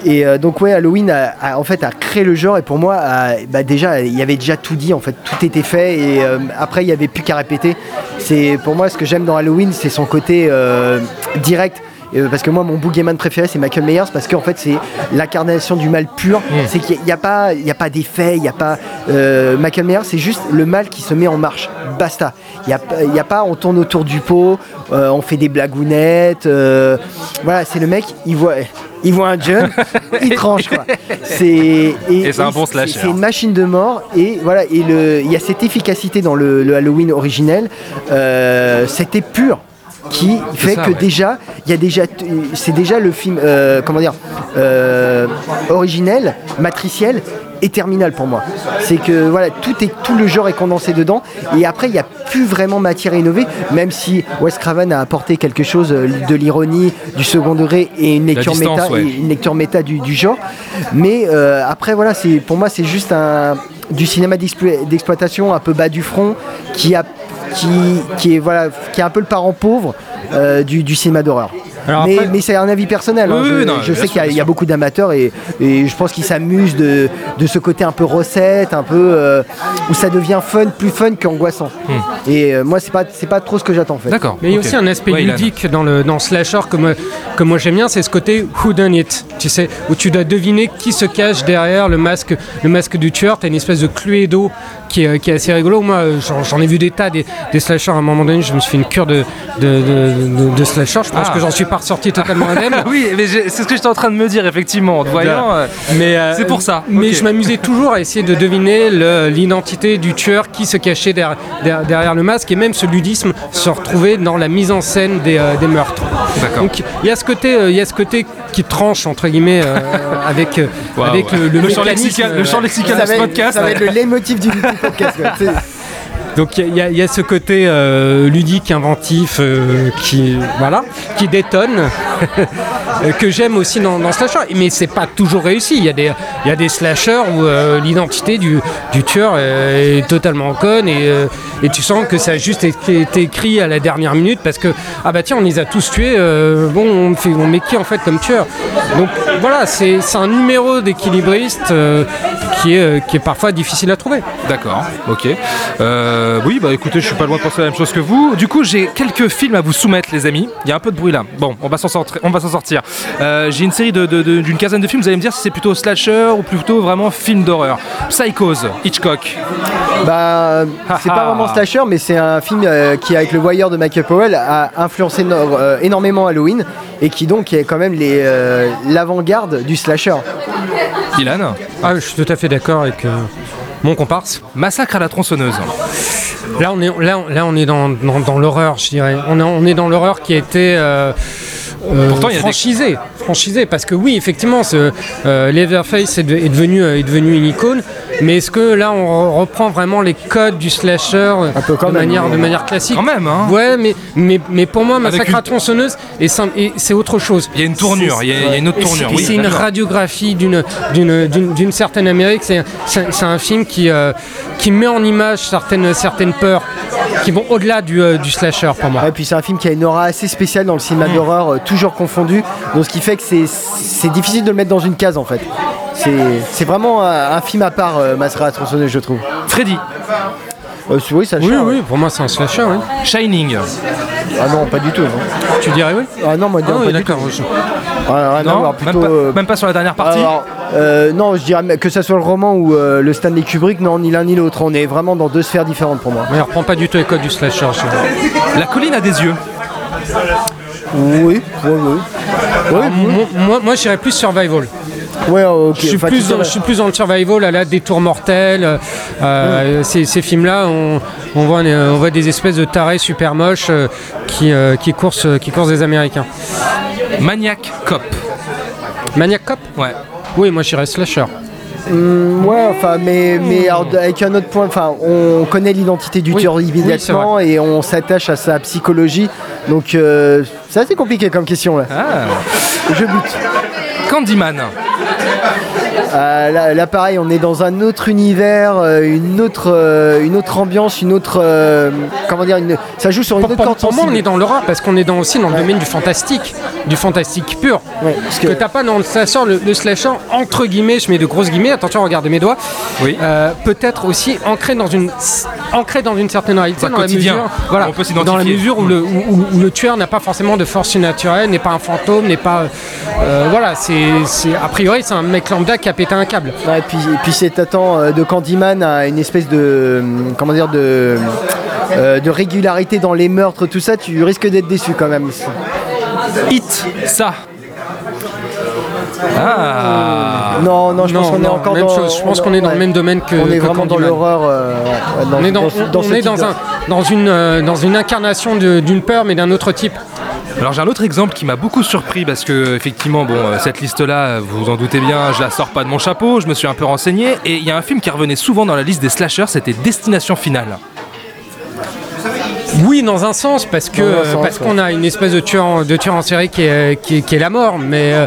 Et euh, donc ouais, Halloween a, a, en fait a créé le genre. Et pour moi, a- bah, déjà il y avait déjà tout dit en fait, tout était fait. Et euh, après il y avait plus qu'à répéter. C'est pour moi ce que j'aime dans Halloween, c'est son côté euh, direct. Parce que moi mon boogeyman préféré c'est Michael Myers parce qu'en fait c'est l'incarnation du mal pur. C'est qu'il n'y a, pas il a pas d'effet il n'y a pas Michael Myers c'est juste le mal qui se met en marche. Basta. Il n'y a, a pas on tourne autour du pot on fait des blagounettes voilà c'est le mec il voit il voit un jeune il tranche quoi c'est Et c'est un bon slasher. c'est une machine de mort et voilà et le il y a cette efficacité dans le, le Halloween originel euh, c'était pur qui fait ça, que ouais. déjà il y a déjà c'est déjà le film euh, comment dire euh, originel matriciel terminal pour moi. C'est que voilà, tout, est, tout le genre est condensé dedans. Et après, il n'y a plus vraiment matière à innover, même si Wes Craven a apporté quelque chose euh, de l'ironie, du second degré et une lecture distance, méta, ouais. et une lecture méta du, du genre. Mais euh, après, voilà, c'est pour moi, c'est juste un du cinéma d'explo- d'exploitation un peu bas du front qui a qui, qui est voilà qui est un peu le parent pauvre euh, du, du cinéma d'horreur. Alors Mais, après- mais c'est un avis personnel. hein. Oui, je oui, non, je bien sais qu'il y a- y, beaucoup d'amateurs et, et je pense qu'ils s'amusent de, de ce côté un peu recette, un peu euh, où ça devient fun, plus fun qu'angoissant. Et euh, moi, c'est pas c'est pas trop ce que j'attends en fait. Hmm. D'accord. Mais il y a aussi un aspect Ouais, ludique dans le, dans slasher que moi, que moi j'aime bien, c'est ce côté who done it, tu sais, où tu dois deviner qui se cache derrière le masque, le masque du tueur. T'as une espèce de cluedo qui est, qui est assez rigolo. Moi, j'en ai vu des tas, des, des slashers. À un moment donné, je me suis fait une cure de, de, de, de- de slasher. Je pense Ah. que j'en suis pas ressorti totalement indemne. oui, mais c'est ce que j'étais en train de me dire, effectivement, en te voyant. euh, Mais euh, C'est pour ça, Mais je m'amusais toujours à essayer de deviner l'identité du tueur qui se cachait derrière, derrière- derrière le masque et même ce ludisme se retrouvait dans la mise en scène des, euh, des meurtres. D'accord. Donc il y a ce côté, euh, il y a ce côté qui tranche entre guillemets euh, avec avec ouais. le, le Le champ lexical- le champ lexical Ça de ce podcast. ça va être le leitmotiv du, Donc il y, a- ce côté euh, ludique, inventif, euh, qui voilà, qui détonne, que j'aime aussi dans, dans Slasher. Mais c'est pas toujours réussi. Il y a des, y a des slashers où euh, l'identité du, tueur euh, est totalement conne et, euh, et tu sens que ça a juste été, écrit à la dernière minute parce que ah bah tiens on les a tous tués. euh, bon on, fait, on met qui en fait comme tueur? Donc voilà c'est un numéro d'équilibriste euh, qui est euh, qui est parfois difficile à trouver. D'accord, ok. Euh, oui, bah écoutez, je suis pas loin de penser la même chose que vous. Du coup, j'ai quelques films à vous soumettre, les amis. Il y a un peu de bruit là. Bon, on va s'en sortir. On va s'en sortir. Euh, j'ai une série de- de- de- d'une quinzaine de films. Vous allez me dire si c'est plutôt slasher ou plutôt vraiment film d'horreur. Psychose, Hitchcock. Bah, c'est Ah pas ah. vraiment slasher, mais c'est un film euh, qui, avec le voyeur de Michael Powell, a influencé no- euh, énormément Halloween et qui donc est quand même les, euh, l'avant-garde du slasher. Ilan? Ah, je suis tout à fait d'accord avec euh, mon comparse. Massacre à la tronçonneuse. Là, on est, là, on- là, on est dans, dans- dans l'horreur, je dirais. On est, on est dans l'horreur qui a été euh, euh, Pourtant, il y a des- franchisée. Franchisée, parce que oui, effectivement, ce, euh, Leatherface est, de- est devenu, euh, est devenu une icône. Mais est-ce que là, on re- reprend vraiment les codes du slasher euh, peu quand de, même, manière, mais- de manière classique Quand même, hein. Ouais, mais, mais, mais pour moi, Massacre une- à tronçonneuse, et c'est- et c'est autre chose. Il y a une tournure. Il y a, il y a une autre tournure. c'est- Oui, c'est une radiographie d'une, d'une, d'une, d'une certaine Amérique. C'est, un film qui, euh, qui met en image certaines, certaines peurs qui vont au-delà du, euh, du slasher pour moi. Et puis c'est un film qui a une aura assez spéciale dans le cinéma d'horreur, euh, toujours confondu. Donc ce qui fait que c'est, c'est difficile de le mettre dans une case en fait. C'est, c'est vraiment un, un film à part, euh, la tronçonneuse, je trouve. Freddy. Euh, oui, ça Oui, oui, pour moi c'est un slasher. Oui. Shining. Ah non, pas du tout. non. Tu dirais oui? Ah non, moi, non, Ah oui, pas du tout. d'accord. je- Ah, Non, même, pas, euh, même pas sur la dernière partie? Alors, euh, non, je dirais que ce soit le roman ou euh, le Stanley Kubrick, non, ni l'un ni l'autre. On est vraiment dans deux sphères différentes pour moi. Mais il reprend pas du tout les codes du slasher. je- La colline a des yeux. Oui, oui, oui. Alors, moi, moi, moi, j'irais plus survival. Ouais, ok. Je suis, Enfin, plus dans, sais, je suis plus dans le survival, à la détour mortel. euh, euh, ces, ces films-là, on, on voit, on voit des espèces de tarés super moches euh, qui, euh, qui, coursent, qui coursent des Américains. Maniac Cop. Maniac Cop Ouais. Oui, moi j'irais slasher. Hum, ouais, enfin, mais, mais alors, avec un autre point, enfin, on connaît l'identité du Oui, tueur oui, immédiatement et on s'attache à sa psychologie. Donc, euh, c'est assez compliqué comme question là. Ah. Je bute. Candyman. Euh, là, là, pareil, on est dans un autre univers, euh, une autre, euh, une autre ambiance, une autre, euh, comment dire, une- ça joue sur une Pour, autre pour- pour moi, on est dans l'horreur parce qu'on est dans, aussi dans le domaine du fantastique, du fantastique pur. Ouais, parce que que- t'as pas dans le slasher, le, le slasher entre guillemets, je mets de grosses guillemets, attention, regardez mes doigts. Oui. Euh, peut-être aussi ancré dans une ancré dans une certaine réalité, dans la mesure, voilà, On peut s'identifier. dans la mesure où le, où- où- où le tueur n'a pas forcément de force surnaturelle, n'est pas un fantôme, n'est pas, euh, voilà, c'est, c'est a priori c'est un mec lambda qui a pété un câble. Ouais, et puis, et puis c'est t'attends euh, de Candyman à une espèce de, euh, comment dire, de, euh, de régularité dans les meurtres, tout ça, tu risques d'être déçu quand même. Hit. Ça. Ah. Non, non, je pense qu'on est encore même dans. chose. Je pense on- qu'on est dans ouais. le même domaine que. On est que vraiment dans l'horreur. euh, ouais, On est dans, on- on est un, dans, une, euh, dans une incarnation d'une peur, mais d'un autre type. Alors j'ai un autre exemple qui m'a beaucoup surpris parce que effectivement bon euh, cette liste là vous vous en doutez bien je la sors pas de mon chapeau je me suis un peu renseigné et il y a un film qui revenait souvent dans la liste des slashers c'était Destination Finale. Oui, dans un sens, parce que sens, parce ouais. qu'on a une espèce de tueur en, de tueur en série qui est, qui, est- qui est la mort, mais euh,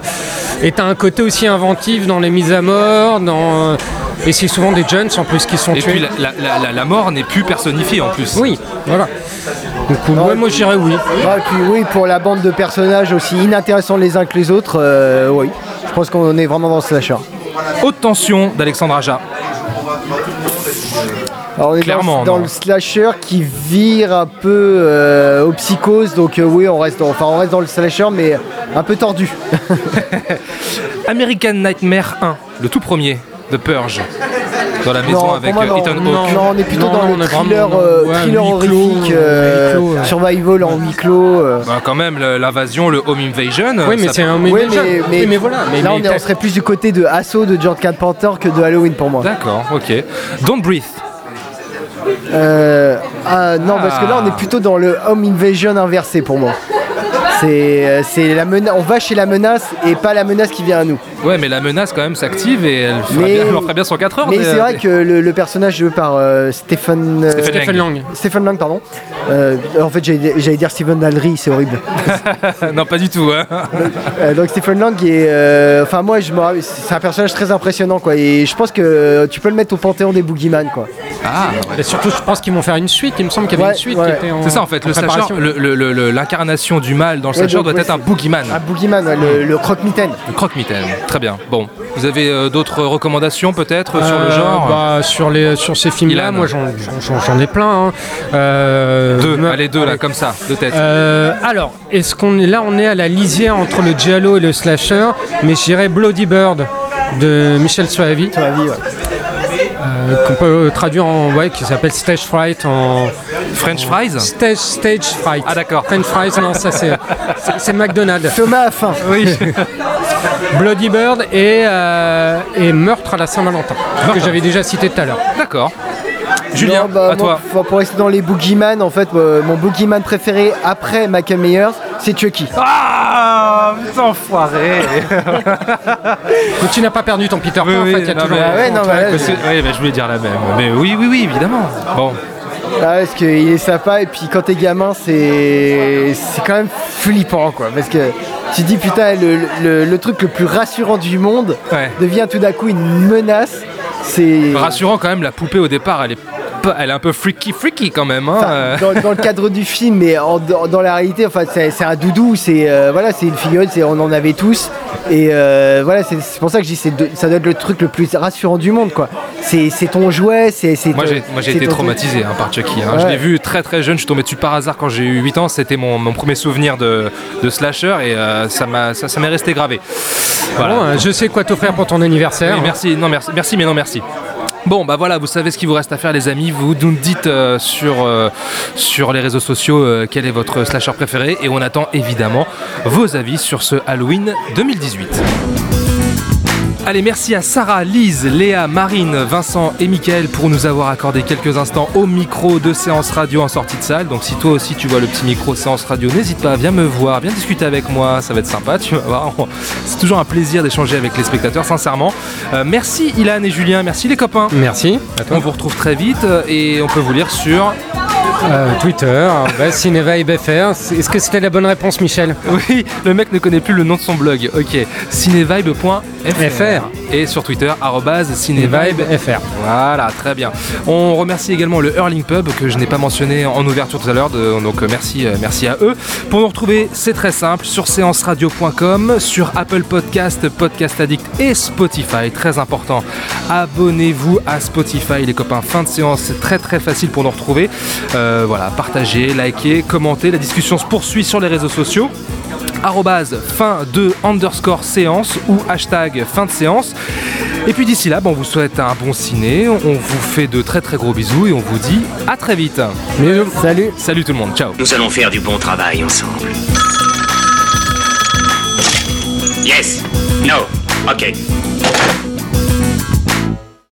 et t'as un côté aussi inventif dans les mises à mort, dans et c'est souvent des jeunes en plus qui sont Et tués. puis la, la- la- la- la mort n'est plus personnifiée en plus. Oui, voilà. Donc ouais, moi je dirais oui. Ouais, et puis oui, pour la bande de personnages aussi inintéressants les uns que les autres, euh, oui. Je pense qu'on est vraiment dans ce slasher. Haute tension d'Alexandre Aja. Alors, on est Clairement, dans, le slasher qui vire un peu euh, aux psychoses, donc euh, oui, on reste, dans, enfin, on reste dans le slasher, mais un peu tordu. American Nightmare 1, le tout premier, The Purge. Dans la maison Non, avec moi, euh, non. Ethan Non, Hawke. non, on est plutôt Non, dans le vraiment thriller, euh, ouais, thriller horrifique, euh, euh, huis clos, ouais. survival en huis clos. euh. Bah, quand même l'invasion, le home invasion. Oui, mais c'est un Oui, mais, mais, mais- mais voilà. Mais, là, mais on, est- on t'as- serait plus du côté de Assaut de John Carpenter que de Halloween pour moi. D'accord, ok. Don't breathe. Euh, ah, non, parce que là, on est plutôt dans le home invasion inversé pour moi. C'est, euh, c'est la menace. On va chez la menace et pas la menace qui vient à nous. Ouais, mais la menace quand même s'active et elle, fera Mais- bien, elle en ferait bien son 4 heures. Mais c'est vrai que le, le personnage joué par euh, Stephen, euh, Stephen Stephen Lang. Stephen Lang, pardon. Euh, en fait, j'allais j'allais dire Stephen Dalry, c'est horrible. non, pas du tout. Hein. Euh, donc Stephen Lang est, euh, enfin moi, je me c'est un personnage très impressionnant quoi. Et je pense que tu peux le mettre au panthéon des boogeyman quoi. Ah, Et surtout, je pense qu'ils vont faire une suite. Il me semble qu'il y avait Ouais, une suite ouais. qui était en c'est ça en fait, le slasher, préparation. le- le- le- le- l'incarnation du mal dans le Ouais, slasher doit ouais, être un boogeyman. Un boogeyman, ouais, le, le croque-mitaine. Le croque-mitaine. Très bien. Bon, vous avez euh, d'autres recommandations peut-être sur le Euh, genre? bah, sur, les, sur ces films-là, moi j'en- j'en j'en ai plein. hein. Euh, Deux, me- allez deux là, comme ça, deux têtes. Euh, alors, est-ce qu'on est là On est à la lisière entre le giallo et le slasher, mais je dirais Bloody Bird de Michel Soavi, ouais. Euh, qu'on peut traduire en ouais, qui s'appelle Stage Fright en French fries Stage Stage Fright. Ah d'accord. French fries, non, ça c'est c'est- McDonald's. Thomas a faim. Oui. Bloody Bird et, euh, et Meurtre à la Saint-Valentin, que j'avais déjà cité tout à l'heure. D'accord. Julien, Non, bah, à moi, toi. pour rester dans les boogeyman, en fait, euh, mon boogeyman préféré après Michael Myers, c'est Chucky. Ah, enfoiré Mais tu n'as pas perdu ton Peter Pan, en fait, il y a non, toujours mais- un- ouais, non, mais- ouais, bah, je voulais dire la même. Mais oui, oui, oui, évidemment. Bon, Ah, parce qu'il est sympa et puis quand t'es gamin c'est c'est quand même flippant quoi parce que tu te dis putain le, le- le truc le plus rassurant du monde Ouais. devient tout d'un coup une menace c'est rassurant quand même, la poupée au départ, elle est, elle est un peu freaky, freaky quand même. Hein. Enfin, euh. dans, dans le cadre du film mais en- dans, dans la réalité enfin c'est un doudou c'est euh, voilà c'est une filleule c'est on en avait tous et euh, voilà c'est pour ça que je dis de- ça doit être le truc le plus rassurant du monde quoi c'est ton jouet c'est Moi j'ai, été traumatisé hein, par Chucky. hein. Je l'ai vu très très jeune, je suis tombé dessus par hasard quand j'ai eu 8 ans. C'était mon, mon premier souvenir de, de slasher et euh, ça, m'a, ça, ça m'est resté gravé. Voilà. Bon, je sais quoi t'offrir pour ton anniversaire. Oui, merci, non, merci, merci, mais non, merci. Bon, bah voilà, vous savez ce qu'il vous reste à faire, les amis. Vous nous dites euh, sur, euh, sur les réseaux sociaux euh, quel est votre slasher préféré et on attend évidemment vos avis sur ce Halloween 2018. Allez, merci à Sarah, Lise, Léa, Marine, Vincent et Mickaël pour nous avoir accordé quelques instants au micro de séance radio en sortie de salle. Donc si toi aussi tu vois le petit micro séance radio, n'hésite pas, viens me voir, viens discuter avec moi, ça va être sympa, tu vas voir. C'est toujours un plaisir d'échanger avec les spectateurs, sincèrement. Euh, merci Ilan et Julien, merci les copains. Merci. À toi. On vous retrouve très vite euh, et on peut vous lire sur... Euh, Twitter, bah, CineVibeFR. Est-ce que c'était la bonne réponse, Michel? Oui, le mec ne connaît plus le nom de son blog. Ok, cinevibe.fr FR. et sur Twitter CineVibeFR. Voilà, très bien. On remercie également le Hurling Pub que je n'ai pas mentionné en ouverture tout à l'heure, donc euh, merci, euh, merci à eux. Pour nous retrouver, c'est très simple, sur séanceradio.com, sur Apple Podcast, Podcast Addict et Spotify, très important. Abonnez-vous à Spotify, les copains. Fin de séance, c'est très très facile pour nous retrouver. Euh, voilà, partagez, likez, commentez. La discussion se poursuit sur les réseaux sociaux arrobase fin de underscore séance ou hashtag fin de séance. Et puis d'ici là, bon, on vous souhaite un bon ciné, on vous fait de très très gros bisous et on vous dit à très vite. salut Salut tout le monde, ciao. Nous allons faire du bon travail ensemble. Yes. No. Ok.